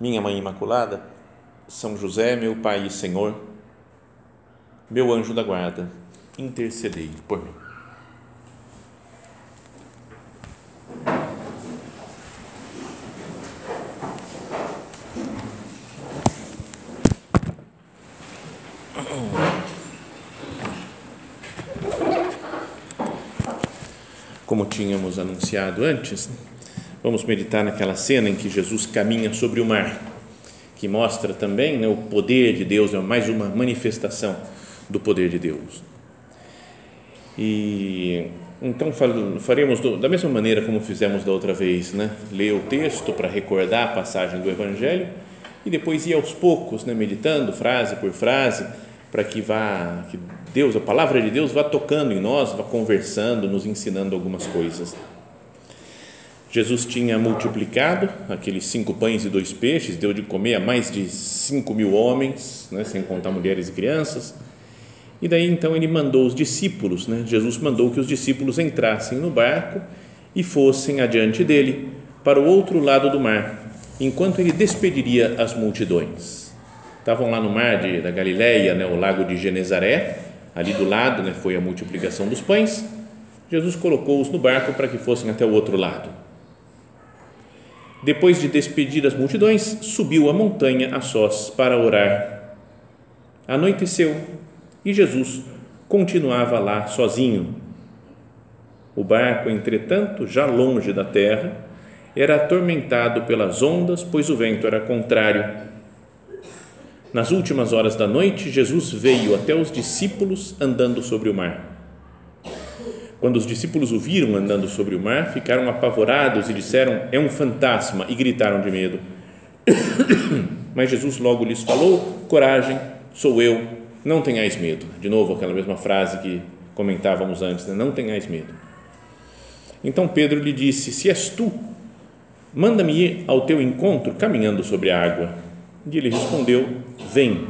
minha Mãe Imaculada, São José, meu Pai e Senhor, meu anjo da guarda, intercedei por mim. Como tínhamos anunciado antes, Vamos meditar naquela cena em que Jesus caminha sobre o mar, que mostra também né, o poder de Deus, é mais uma manifestação do poder de Deus. E então faremos da mesma maneira como fizemos da outra vez, né? Ler o texto para recordar a passagem do Evangelho e depois ir aos poucos, né? Meditando frase por frase, para que vá, que Deus, a palavra de Deus, vá tocando em nós, vá conversando, nos ensinando algumas coisas. Jesus tinha multiplicado aqueles cinco pães e dois peixes, deu de comer a mais de cinco mil homens, né, sem contar mulheres e crianças. E daí então ele mandou os discípulos, né, Jesus mandou que os discípulos entrassem no barco e fossem adiante dele para o outro lado do mar, enquanto ele despediria as multidões. Estavam lá no mar de, da Galileia, né, o lago de Genezaré, ali do lado né, foi a multiplicação dos pães. Jesus colocou-os no barco para que fossem até o outro lado depois de despedir as multidões, subiu a montanha a sós para orar. Anoiteceu e Jesus continuava lá sozinho. O barco, entretanto, já longe da terra, era atormentado pelas ondas, pois o vento era contrário. Nas últimas horas da noite, Jesus veio até os discípulos andando sobre o mar quando os discípulos o viram andando sobre o mar, ficaram apavorados e disseram: É um fantasma, e gritaram de medo. Mas Jesus logo lhes falou: Coragem, sou eu, não tenhais medo. De novo, aquela mesma frase que comentávamos antes: né? Não tenhais medo. Então Pedro lhe disse: Se és tu, manda-me ir ao teu encontro caminhando sobre a água. E ele respondeu: Vem.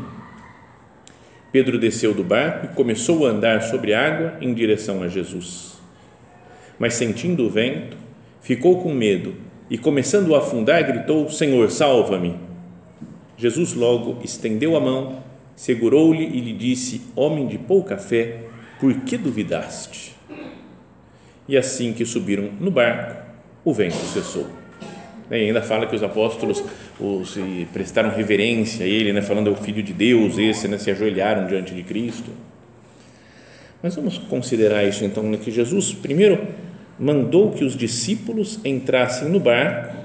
Pedro desceu do barco e começou a andar sobre a água em direção a Jesus. Mas sentindo o vento, ficou com medo e, começando a afundar, gritou: Senhor, salva-me. Jesus logo estendeu a mão, segurou-lhe e lhe disse: Homem de pouca fé, por que duvidaste? E assim que subiram no barco, o vento cessou. E ainda fala que os apóstolos os, prestaram reverência a ele, né, falando é o Filho de Deus, esse, né, se ajoelharam diante de Cristo. Mas vamos considerar isso então, né, que Jesus primeiro mandou que os discípulos entrassem no barco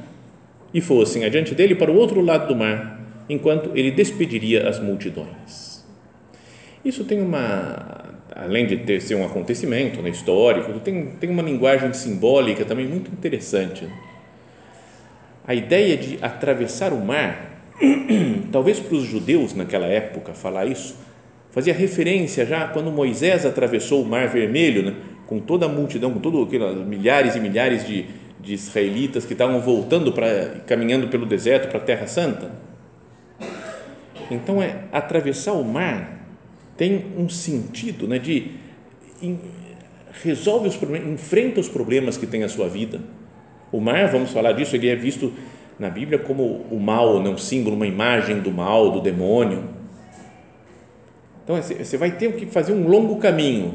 e fossem adiante dele para o outro lado do mar, enquanto ele despediria as multidões. Isso tem uma, além de ter, ser um acontecimento né, histórico, tem, tem uma linguagem simbólica também muito interessante a ideia de atravessar o mar, talvez para os judeus naquela época falar isso, fazia referência já quando Moisés atravessou o Mar Vermelho, né, com toda a multidão, com todos aqueles milhares e milhares de, de israelitas que estavam voltando para caminhando pelo deserto para a Terra Santa. Então é atravessar o mar tem um sentido, né, de em, resolve os problemas, enfrenta os problemas que tem a sua vida o mar, vamos falar disso, ele é visto na Bíblia como o mal, né? um símbolo, uma imagem do mal, do demônio. Então, você vai ter que fazer um longo caminho.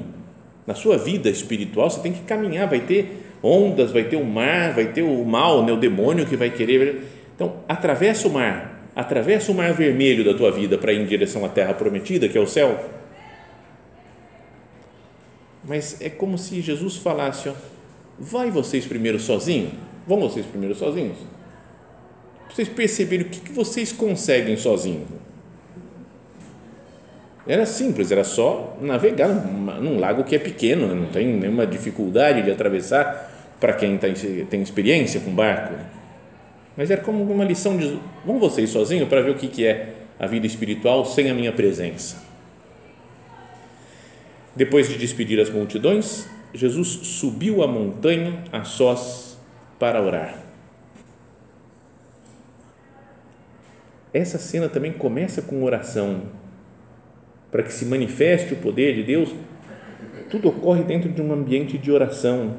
Na sua vida espiritual, você tem que caminhar, vai ter ondas, vai ter o mar, vai ter o mal, né? o demônio que vai querer. Então, atravessa o mar, atravessa o mar vermelho da tua vida para ir em direção à terra prometida, que é o céu. Mas é como se Jesus falasse, ó, vai vocês primeiro sozinhos Vão vocês primeiro sozinhos? Vocês perceberem o que, que vocês conseguem sozinhos. Era simples, era só navegar num, lago que é pequeno, né? não tem nenhuma dificuldade de atravessar para quem tá, tem experiência com barco. Mas era como uma lição de vão vocês sozinhos para ver o que, que é a vida espiritual sem a minha presença. Depois de despedir as multidões, Jesus subiu a montanha a sós para orar. Essa cena também começa com oração, para que se manifeste o poder de Deus. Tudo ocorre dentro de um ambiente de oração.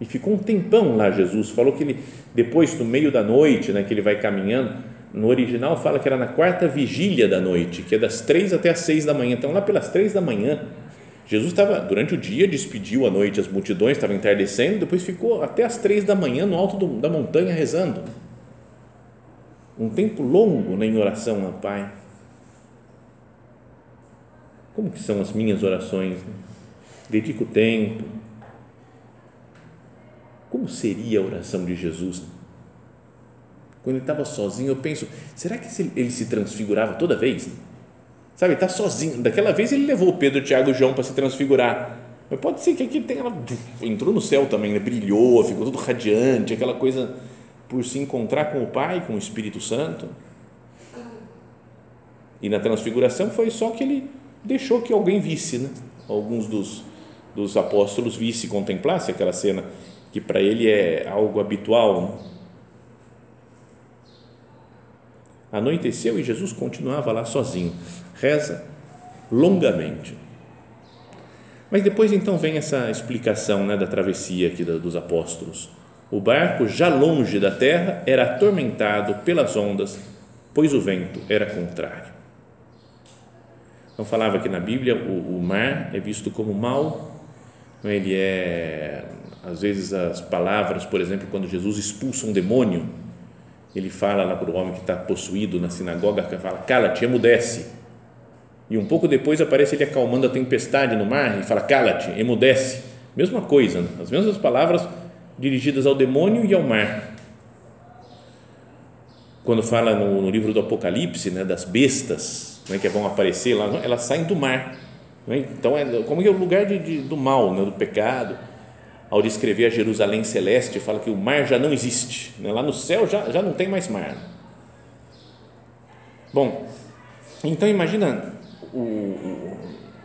E ficou um tempão lá Jesus. Falou que ele, depois, no meio da noite, né, que ele vai caminhando, no original fala que era na quarta vigília da noite, que é das três até as seis da manhã. Então, lá pelas três da manhã, Jesus estava, durante o dia, despediu à noite as multidões, estava entardecendo, depois ficou até as três da manhã no alto do, da montanha rezando um tempo longo né, em oração ao Pai. Como que são as minhas orações? Né? Dedico tempo. Como seria a oração de Jesus? Quando ele estava sozinho, eu penso, será que ele se transfigurava toda vez? Sabe, está sozinho. Daquela vez ele levou Pedro, Tiago e João para se transfigurar. Mas pode ser que aqui tenha, entrou no céu também, né? brilhou, ficou tudo radiante, aquela coisa por se encontrar com o Pai, com o Espírito Santo. E na transfiguração foi só que ele deixou que alguém visse, né? alguns dos, dos apóstolos visse, contemplasse aquela cena que para ele é algo habitual. Né? Anoiteceu e Jesus continuava lá sozinho, reza longamente. Mas depois então vem essa explicação né, da travessia aqui dos apóstolos. O barco, já longe da terra, era atormentado pelas ondas, pois o vento era contrário. Então, falava que na Bíblia o, o mar é visto como mal, ele é, às vezes, as palavras, por exemplo, quando Jesus expulsa um demônio, ele fala lá para o homem que está possuído na sinagoga, fala, cala-te, emudece. E um pouco depois aparece ele acalmando a tempestade no mar e fala, cala-te, emudece. Mesma coisa, né? as mesmas palavras dirigidas ao demônio e ao mar. Quando fala no, no livro do Apocalipse, né, das bestas né, que vão aparecer lá, elas saem do mar. Né? Então, é, como é o lugar de, de, do mal, né, do pecado. Ao descrever a Jerusalém celeste, fala que o mar já não existe. Né? Lá no céu já, já não tem mais mar. Bom, então imagina o,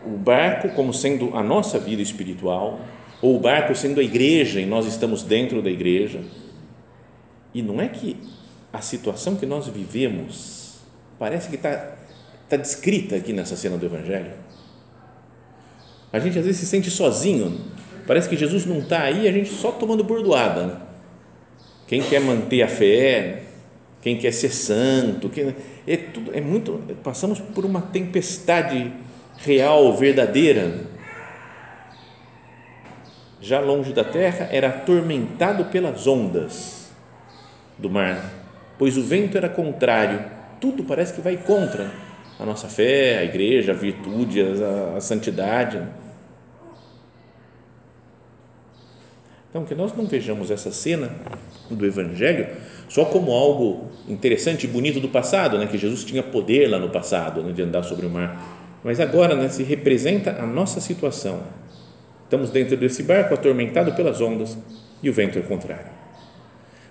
o, barco como sendo a nossa vida espiritual, ou o barco sendo a igreja e nós estamos dentro da igreja. E não é que a situação que nós vivemos parece que está tá descrita aqui nessa cena do Evangelho. A gente às vezes se sente sozinho, parece que Jesus não está aí, a gente só tomando bordoada. Né? Quem quer manter a fé, quem quer ser santo, quem, é, tudo, é muito. Passamos por uma tempestade real, verdadeira já longe da terra, era atormentado pelas ondas do mar, pois o vento era contrário, tudo parece que vai contra a nossa fé, a igreja, a virtude, a, a santidade. Então, que nós não vejamos essa cena do Evangelho só como algo interessante e bonito do passado, né? que Jesus tinha poder lá no passado né? de andar sobre o mar, mas agora né? se representa a nossa situação Estamos dentro desse barco atormentado pelas ondas e o vento é contrário.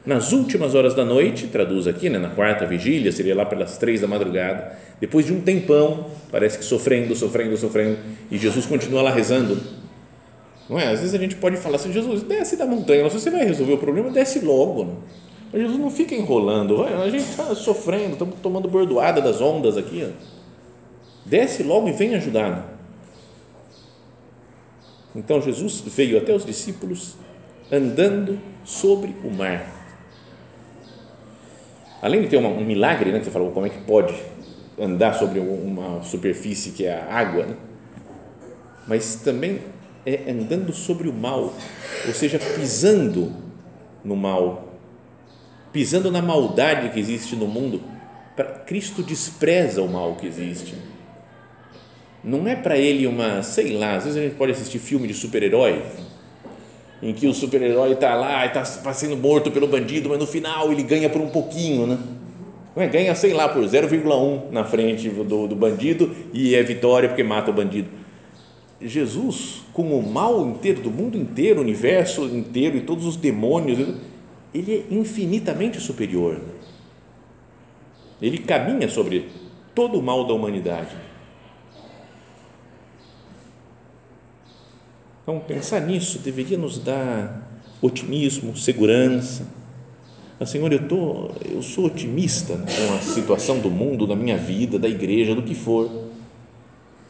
Nas últimas horas da noite, traduz aqui, né, na quarta vigília, seria lá pelas três da madrugada, depois de um tempão, parece que sofrendo, sofrendo, sofrendo, e Jesus continua lá rezando. Não é? Às vezes a gente pode falar assim: Jesus, desce da montanha, se você vai resolver o problema, desce logo. Né? Jesus não fica enrolando, a gente está sofrendo, estamos tomando bordoada das ondas aqui. Ó. Desce logo e vem ajudar. Né? Então Jesus veio até os discípulos andando sobre o mar. Além de ter um milagre, né, que você falou, como é que pode andar sobre uma superfície que é a água, né? mas também é andando sobre o mal, ou seja, pisando no mal, pisando na maldade que existe no mundo. Cristo despreza o mal que existe não é para ele uma, sei lá, às vezes a gente pode assistir filme de super-herói, em que o super-herói está lá e está tá sendo morto pelo bandido, mas no final ele ganha por um pouquinho, né? Ganha, sei lá, por 0,1 na frente do, do bandido e é vitória porque mata o bandido. Jesus, com o mal inteiro do mundo inteiro, o universo inteiro e todos os demônios, ele é infinitamente superior. Ele caminha sobre todo o mal da humanidade. Então, pensar nisso deveria nos dar otimismo, segurança. Mas, Senhor, eu, tô, eu sou otimista com a situação do mundo, da minha vida, da igreja, do que for,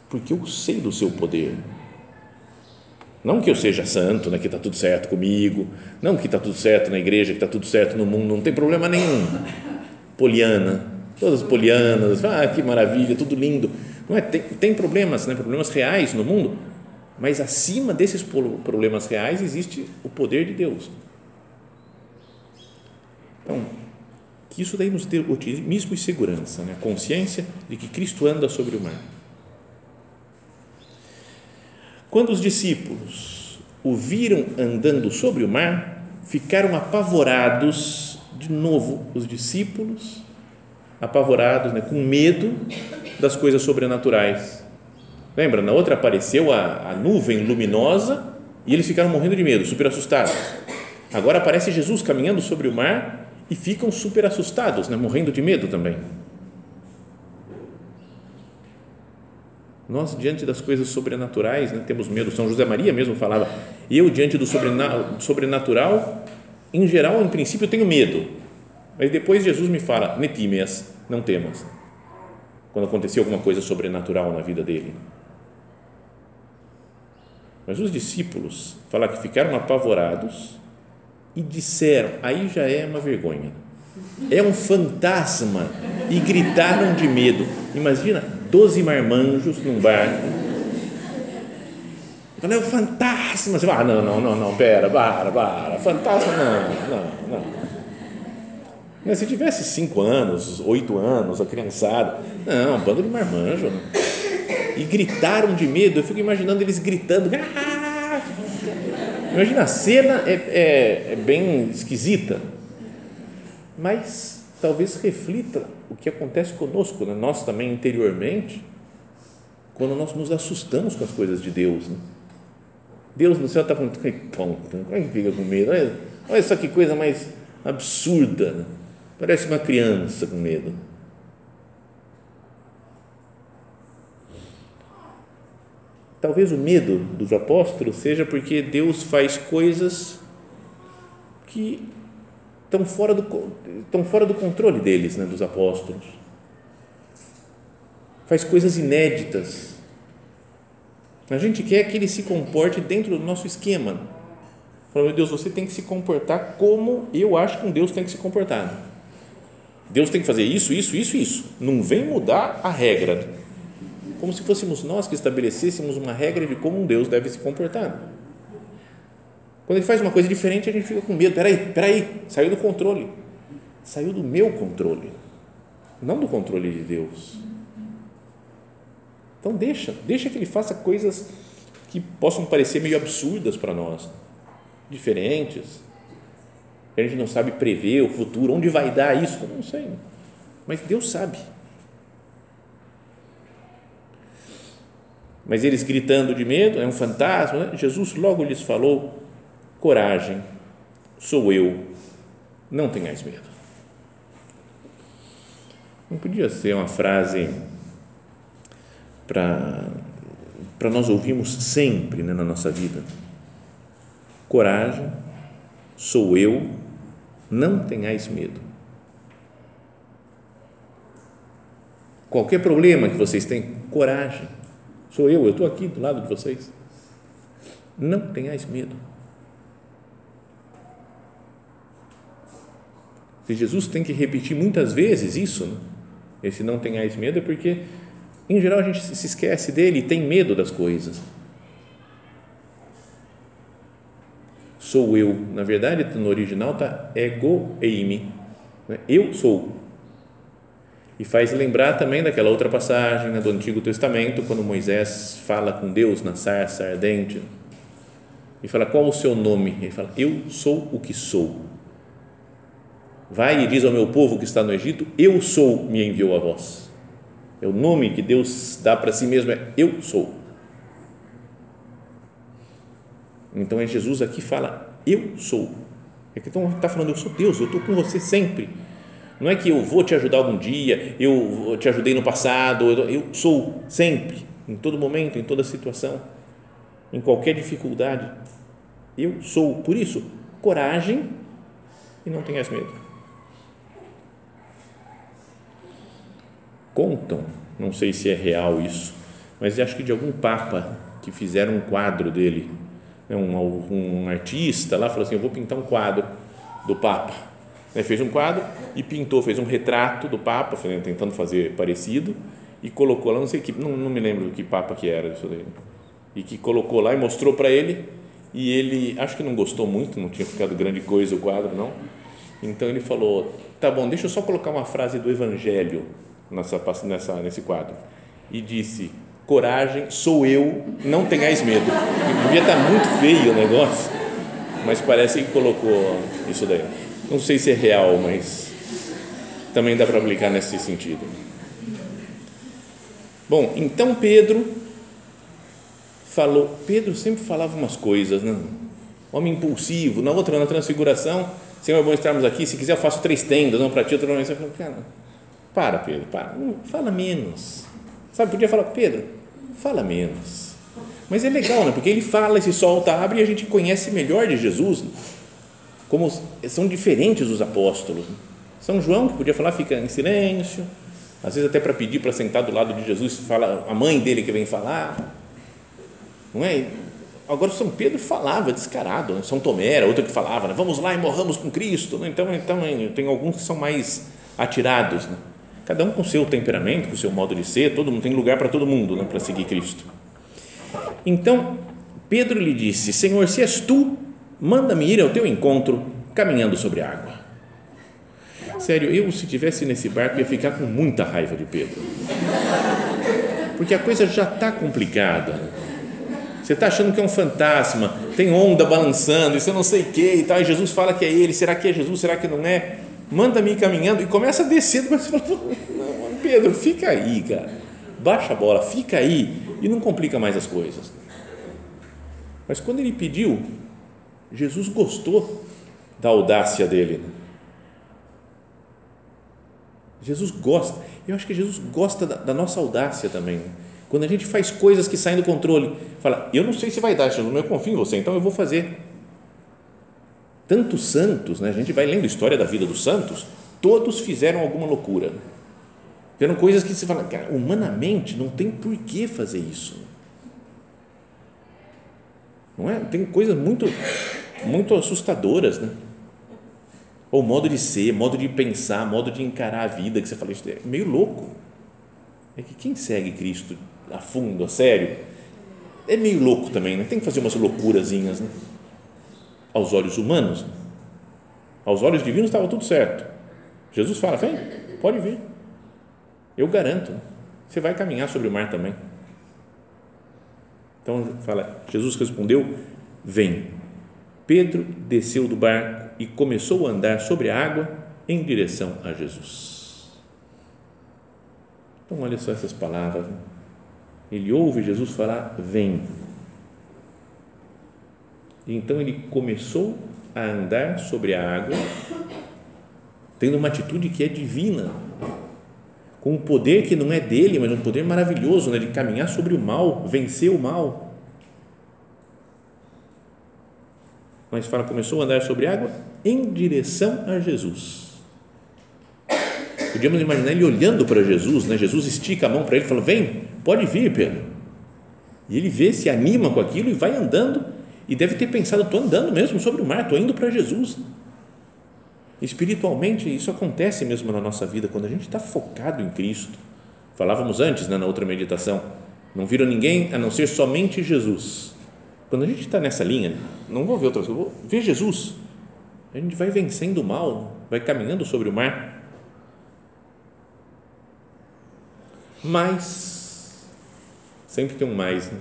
porque eu sei do seu poder. Não que eu seja santo, né, que está tudo certo comigo, não que está tudo certo na igreja, que está tudo certo no mundo, não tem problema nenhum. Poliana, todas as polianas, ah, que maravilha, tudo lindo. Não é, tem, tem problemas, né, problemas reais no mundo, mas acima desses problemas reais existe o poder de Deus. Então, que isso daí nos dê otimismo e segurança, né? consciência de que Cristo anda sobre o mar. Quando os discípulos o viram andando sobre o mar, ficaram apavorados, de novo, os discípulos, apavorados, né, com medo das coisas sobrenaturais. Lembra? Na outra apareceu a, a nuvem luminosa e eles ficaram morrendo de medo, super assustados. Agora aparece Jesus caminhando sobre o mar e ficam super assustados, né, morrendo de medo também. Nós, diante das coisas sobrenaturais, né, temos medo. São José Maria mesmo falava: eu, diante do sobrenatural, em geral, em princípio, tenho medo. Mas depois Jesus me fala: netimeas, não temas. Quando aconteceu alguma coisa sobrenatural na vida dele. Mas os discípulos falaram que ficaram apavorados e disseram: aí já é uma vergonha. É um fantasma. E gritaram de medo. Imagina doze marmanjos num barco. Falei, é um fantasma. Ah, não, não, não, não, pera, para, para, fantasma, não, não, não. Mas se tivesse cinco anos, oito anos, a criançada, não, bando de marmanjo. Né? E gritaram de medo, eu fico imaginando eles gritando. Ah! Imagina, a cena é, é, é bem esquisita, mas talvez reflita o que acontece conosco, né? nós também interiormente, quando nós nos assustamos com as coisas de Deus. Né? Deus no céu está com como é que fica com medo? Olha, olha só que coisa mais absurda. Né? Parece uma criança com medo. Talvez o medo dos apóstolos seja porque Deus faz coisas que estão fora do, estão fora do controle deles, né, dos apóstolos. Faz coisas inéditas. A gente quer que ele se comporte dentro do nosso esquema. Fala, meu Deus, você tem que se comportar como eu acho que um Deus tem que se comportar. Deus tem que fazer isso, isso, isso, isso. Não vem mudar a regra. Como se fôssemos nós que estabelecêssemos uma regra de como um Deus deve se comportar. Quando ele faz uma coisa diferente, a gente fica com medo. Peraí, peraí, saiu do controle. Saiu do meu controle, não do controle de Deus. Então deixa, deixa que ele faça coisas que possam parecer meio absurdas para nós, diferentes. A gente não sabe prever o futuro, onde vai dar isso, não sei. Mas Deus sabe. Mas eles gritando de medo, é um fantasma. Né? Jesus logo lhes falou coragem, sou eu, não tenhais medo. Não podia ser uma frase para nós ouvirmos sempre né, na nossa vida. Coragem, sou eu, não tenhais medo. Qualquer problema que vocês têm, coragem, sou eu, eu estou aqui do lado de vocês. Não tenhais medo. Se Jesus tem que repetir muitas vezes isso, né? esse não tenhais medo, é porque, em geral, a gente se esquece dele e tem medo das coisas. Sou eu. Na verdade, no original está ego eimi. Né? Eu sou. E faz lembrar também daquela outra passagem né, do Antigo Testamento, quando Moisés fala com Deus na sarça ardente. E fala: Qual o seu nome? Ele fala: Eu sou o que sou. Vai e diz ao meu povo que está no Egito: Eu sou, me enviou a vós. É o nome que Deus dá para si mesmo, é Eu sou. Então é Jesus aqui fala, eu sou. É que então está falando, eu sou Deus, eu estou com você sempre. Não é que eu vou te ajudar algum dia, eu te ajudei no passado, eu sou sempre, em todo momento, em toda situação, em qualquer dificuldade. Eu sou. Por isso, coragem e não tenhas medo. Contam, não sei se é real isso, mas acho que de algum papa que fizeram um quadro dele, né, um, um artista lá falou assim: Eu vou pintar um quadro do Papa. Ele fez um quadro e pintou, fez um retrato do Papa, tentando fazer parecido, e colocou lá, não sei que, não, não me lembro que Papa que era isso daí, e que colocou lá e mostrou para ele, e ele, acho que não gostou muito, não tinha ficado grande coisa o quadro, não. Então ele falou: Tá bom, deixa eu só colocar uma frase do Evangelho nessa, nessa, nesse quadro. E disse: Coragem, sou eu, não tenhais medo. E devia estar muito feio o negócio, mas parece que colocou isso daí. Não sei se é real, mas também dá para aplicar nesse sentido. Bom, então Pedro falou. Pedro sempre falava umas coisas, né? Homem impulsivo. Na outra, na transfiguração, Senhor, é bom estarmos aqui. Se quiser, eu faço três tendas, uma para ti, outra para mim. Você falou, cara para, Pedro, para. Fala menos. Sabe, podia falar, Pedro, fala menos. Mas é legal, né? Porque ele fala, se solta, abre e a gente conhece melhor de Jesus. Né? Como são diferentes os apóstolos. Né? São João, que podia falar, fica em silêncio. Às vezes até para pedir para sentar do lado de Jesus, fala a mãe dele que vem falar. Não é? Agora São Pedro falava descarado, né? São Tomé era outro que falava, né? vamos lá e morramos com Cristo. Então, então tem alguns que são mais atirados, né? Cada um com seu temperamento, com seu modo de ser, todo mundo tem lugar para todo mundo, né, para seguir Cristo. Então, Pedro lhe disse: Senhor, se és tu, manda-me ir ao teu encontro caminhando sobre a água. Sério, eu se tivesse nesse barco ia ficar com muita raiva de Pedro. Porque a coisa já está complicada. Você está achando que é um fantasma, tem onda balançando, isso eu não sei o que e tal, e Jesus fala que é ele, será que é Jesus, será que não é? Manda-me caminhando e começa a descer, mas fala, não, Pedro, fica aí, cara, baixa a bola, fica aí e não complica mais as coisas. Mas quando ele pediu, Jesus gostou da audácia dele. Jesus gosta, eu acho que Jesus gosta da, da nossa audácia também. Quando a gente faz coisas que saem do controle, fala, eu não sei se vai dar, Jesus, mas eu confio em você, então eu vou fazer tantos santos, né? a gente vai lendo a história da vida dos santos, todos fizeram alguma loucura. Fizeram coisas que se fala, cara, humanamente não tem por que fazer isso. Não é? Tem coisas muito, muito assustadoras, né? Ou modo de ser, modo de pensar, modo de encarar a vida, que você fala, isso é meio louco. É que quem segue Cristo a fundo, a sério, é meio louco também, né? Tem que fazer umas loucurazinhas, né? Aos olhos humanos. Aos olhos divinos estava tudo certo. Jesus fala: vem, pode vir. Eu garanto, você vai caminhar sobre o mar também. Então fala, Jesus respondeu: Vem. Pedro desceu do barco e começou a andar sobre a água em direção a Jesus. Então olha só essas palavras. Ele ouve Jesus falar: Vem então ele começou a andar sobre a água, tendo uma atitude que é divina, com um poder que não é dele, mas um poder maravilhoso, né, de caminhar sobre o mal, vencer o mal. Mas fala, começou a andar sobre a água em direção a Jesus. Podíamos imaginar ele olhando para Jesus, né? Jesus estica a mão para ele e fala: Vem, pode vir, Pedro. E ele vê, se anima com aquilo e vai andando e deve ter pensado: estou andando mesmo sobre o mar, estou indo para Jesus. Espiritualmente, isso acontece mesmo na nossa vida, quando a gente está focado em Cristo. Falávamos antes, né, na outra meditação, não viram ninguém a não ser somente Jesus. Quando a gente está nessa linha, não vou ver outras coisas, vou ver Jesus. A gente vai vencendo o mal, vai caminhando sobre o mar. Mas, sempre tem um mais, né?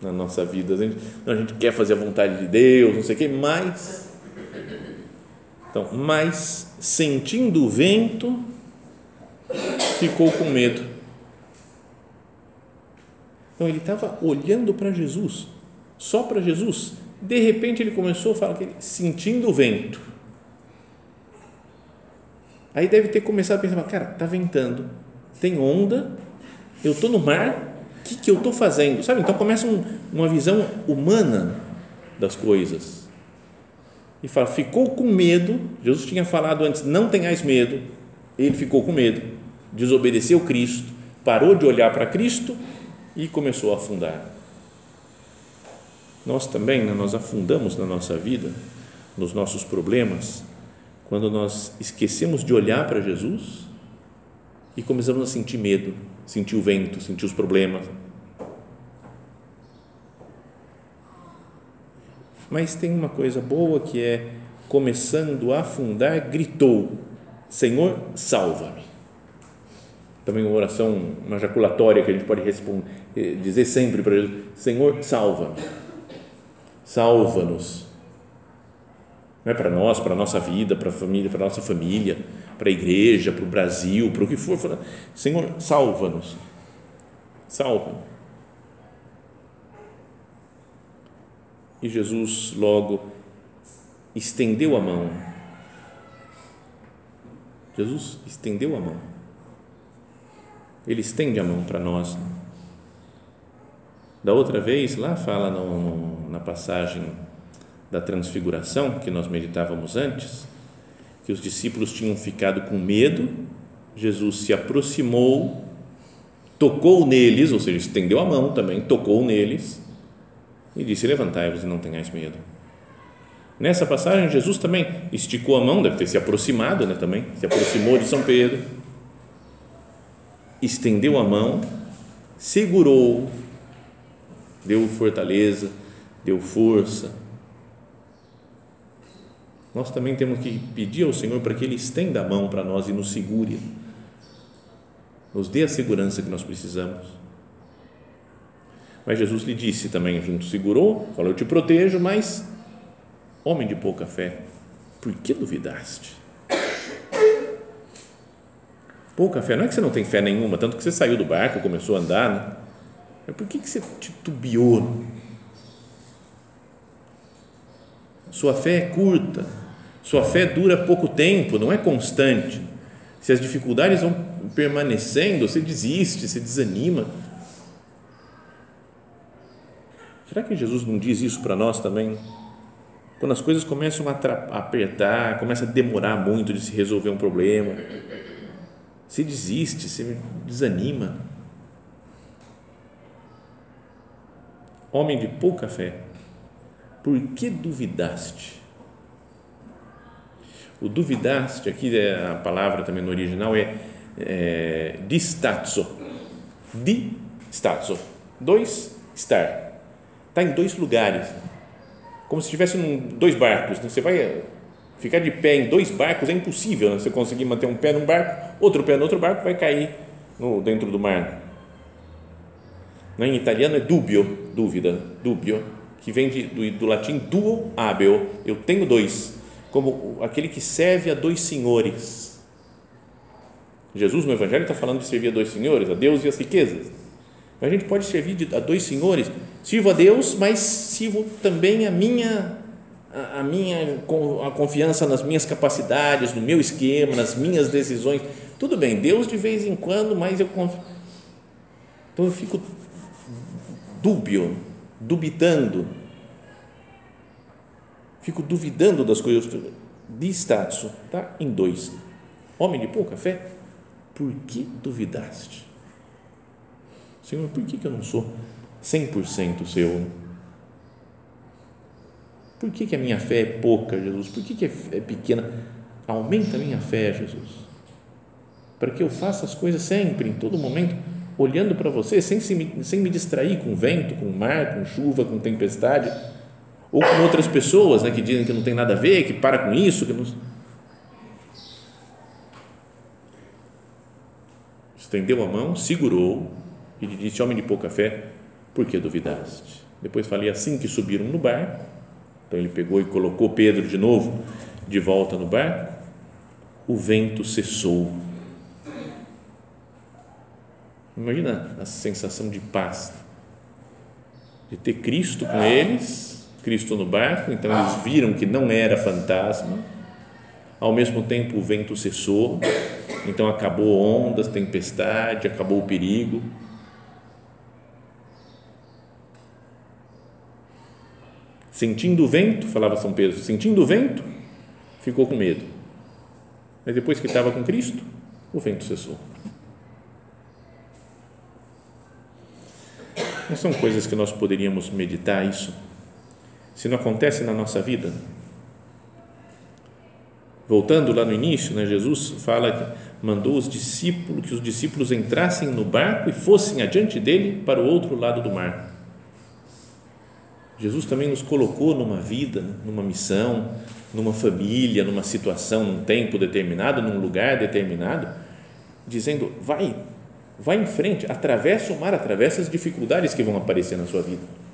Na nossa vida. A gente, a gente quer fazer a vontade de Deus, não sei o quê, mas. Então, mas sentindo o vento, ficou com medo. Então, ele estava olhando para Jesus, só para Jesus, De repente ele começou a falar que sentindo o vento. Aí deve ter começado a pensar, cara, tá ventando, tem onda, eu estou no mar, que, que eu estou fazendo? Sabe? Então começa um, uma visão humana das coisas. E fala, ficou com medo. Jesus tinha falado antes, não tenhais medo. Ele ficou com medo, desobedeceu Cristo, parou de olhar para Cristo e começou a afundar. Nós também, né, nós afundamos na nossa vida, nos nossos problemas, quando nós esquecemos de olhar para Jesus e começamos a sentir medo, sentir o vento, sentir os problemas. Mas tem uma coisa boa que é, começando a afundar, gritou: Senhor, salva-me. Também uma oração, uma jaculatória que a gente pode responder, eh, dizer sempre para Jesus: Senhor, salva-me. Salva-nos não é para nós, para a nossa vida, para a família, para a nossa família, para a igreja, para o Brasil, para o que for. Senhor, salva-nos. Salva. E Jesus logo estendeu a mão. Jesus estendeu a mão. Ele estende a mão para nós. Da outra vez, lá fala no, na passagem da transfiguração que nós meditávamos antes, que os discípulos tinham ficado com medo, Jesus se aproximou, tocou neles, ou seja, estendeu a mão também, tocou neles e disse: Levantai-vos e não tenhais medo. Nessa passagem, Jesus também esticou a mão, deve ter se aproximado né, também, se aproximou de São Pedro, estendeu a mão, segurou, deu fortaleza, deu força, nós também temos que pedir ao Senhor para que Ele estenda a mão para nós e nos segure, nos dê a segurança que nós precisamos. Mas Jesus lhe disse também, junto, segurou, falou: Eu te protejo, mas, homem de pouca fé, por que duvidaste? Pouca fé, não é que você não tem fé nenhuma, tanto que você saiu do barco, começou a andar, né? É por que, que você titubeou? Sua fé é curta, sua fé dura pouco tempo, não é constante. Se as dificuldades vão permanecendo, você desiste, você desanima. Será que Jesus não diz isso para nós também? Quando as coisas começam a apertar, começa a demorar muito de se resolver um problema, se desiste, se desanima. Homem de pouca fé, por que duvidaste? O duvidaste, aqui é a palavra também no original é, é distatso. Distatso. Dois, estar. Está em dois lugares. Como se estivesse em dois barcos. Né? Você vai ficar de pé em dois barcos, é impossível. Né? Você conseguir manter um pé num barco, outro pé no outro barco, vai cair no, dentro do mar. Em italiano é dubio, dúvida, dubio, que vem de, do, do latim duo abeo. Eu tenho dois como aquele que serve a dois senhores. Jesus no Evangelho está falando de servir a dois senhores, a Deus e as riquezas. A gente pode servir a dois senhores. Sirvo a Deus, mas sirvo também a minha a minha a confiança nas minhas capacidades, no meu esquema, nas minhas decisões. Tudo bem, Deus de vez em quando, mas eu confio. Então eu fico dúbio, dubitando fico duvidando das coisas. De status, está em dois. Homem de pouca fé, por que duvidaste? Senhor, por que, que eu não sou 100% seu? Por que, que a minha fé é pouca, Jesus? Por que, que é pequena? Aumenta a minha fé, Jesus. Para que eu faça as coisas sempre, em todo momento, olhando para você, sem, se, sem me distrair com vento, com mar, com chuva, com tempestade ou com outras pessoas né, que dizem que não tem nada a ver, que para com isso, que não... Estendeu a mão, segurou e lhe disse, homem de pouca fé, por que duvidaste? Depois falei assim que subiram no barco, então ele pegou e colocou Pedro de novo de volta no barco, o vento cessou. Imagina a sensação de paz, de ter Cristo com eles Cristo no barco, então eles viram que não era fantasma. Ao mesmo tempo, o vento cessou, então acabou ondas, tempestade, acabou o perigo. Sentindo o vento, falava São Pedro, sentindo o vento, ficou com medo. Mas depois que estava com Cristo, o vento cessou. Não são coisas que nós poderíamos meditar isso? Se não acontece na nossa vida? Voltando lá no início, né, Jesus fala que mandou os discípulos, que os discípulos entrassem no barco e fossem adiante dele para o outro lado do mar. Jesus também nos colocou numa vida, numa missão, numa família, numa situação, num tempo determinado, num lugar determinado, dizendo: vai, vai em frente, atravessa o mar, atravessa as dificuldades que vão aparecer na sua vida.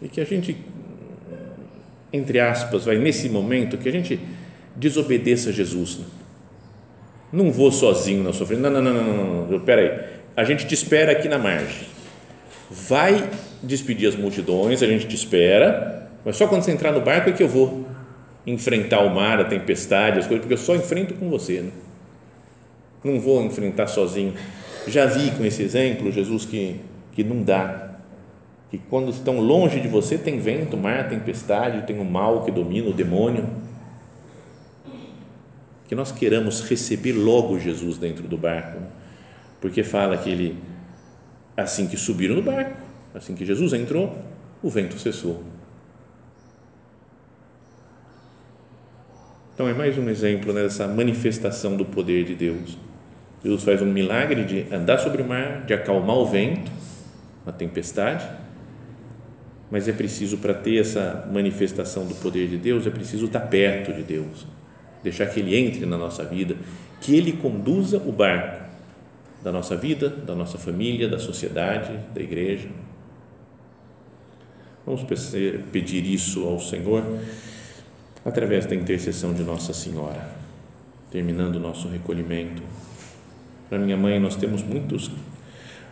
E que a gente, entre aspas, vai nesse momento, que a gente desobedeça a Jesus. Né? Não vou sozinho na frente. Não, não, não, não, não. Pera aí. A gente te espera aqui na margem. Vai despedir as multidões, a gente te espera, mas só quando você entrar no barco é que eu vou enfrentar o mar, a tempestade, as coisas, porque eu só enfrento com você. Né? não vou enfrentar sozinho. Já vi com esse exemplo, Jesus, que, que não dá. Que quando estão longe de você, tem vento, mar, tempestade, tem o mal que domina, o demônio. Que nós queiramos receber logo Jesus dentro do barco, porque fala que ele, assim que subiram no barco, assim que Jesus entrou, o vento cessou. Então é mais um exemplo né, dessa manifestação do poder de Deus. Deus faz um milagre de andar sobre o mar, de acalmar o vento, a tempestade, mas é preciso, para ter essa manifestação do poder de Deus, é preciso estar perto de Deus, deixar que Ele entre na nossa vida, que Ele conduza o barco da nossa vida, da nossa família, da sociedade, da igreja. Vamos pedir isso ao Senhor através da intercessão de Nossa Senhora, terminando o nosso recolhimento. Para minha mãe, nós temos muitos,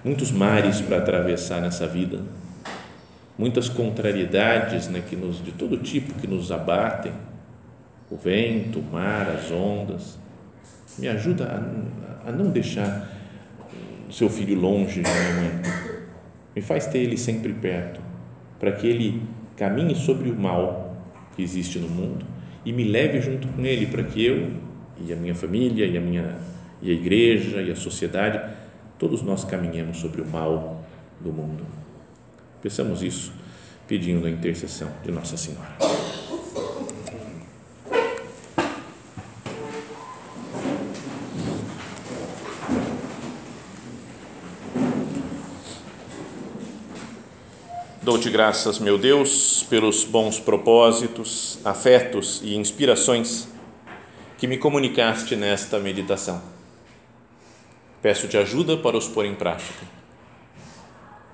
muitos mares para atravessar nessa vida, muitas contrariedades né, que nos, de todo tipo que nos abatem, o vento, o mar, as ondas. Me ajuda a, a não deixar seu filho longe de mãe. Me faz ter ele sempre perto, para que ele caminhe sobre o mal que existe no mundo e me leve junto com ele, para que eu e a minha família e a minha e a igreja e a sociedade, todos nós caminhamos sobre o mal do mundo. Pensamos isso pedindo a intercessão de Nossa Senhora. Dou-te graças, meu Deus, pelos bons propósitos, afetos e inspirações que me comunicaste nesta meditação Peço-te ajuda para os pôr em prática.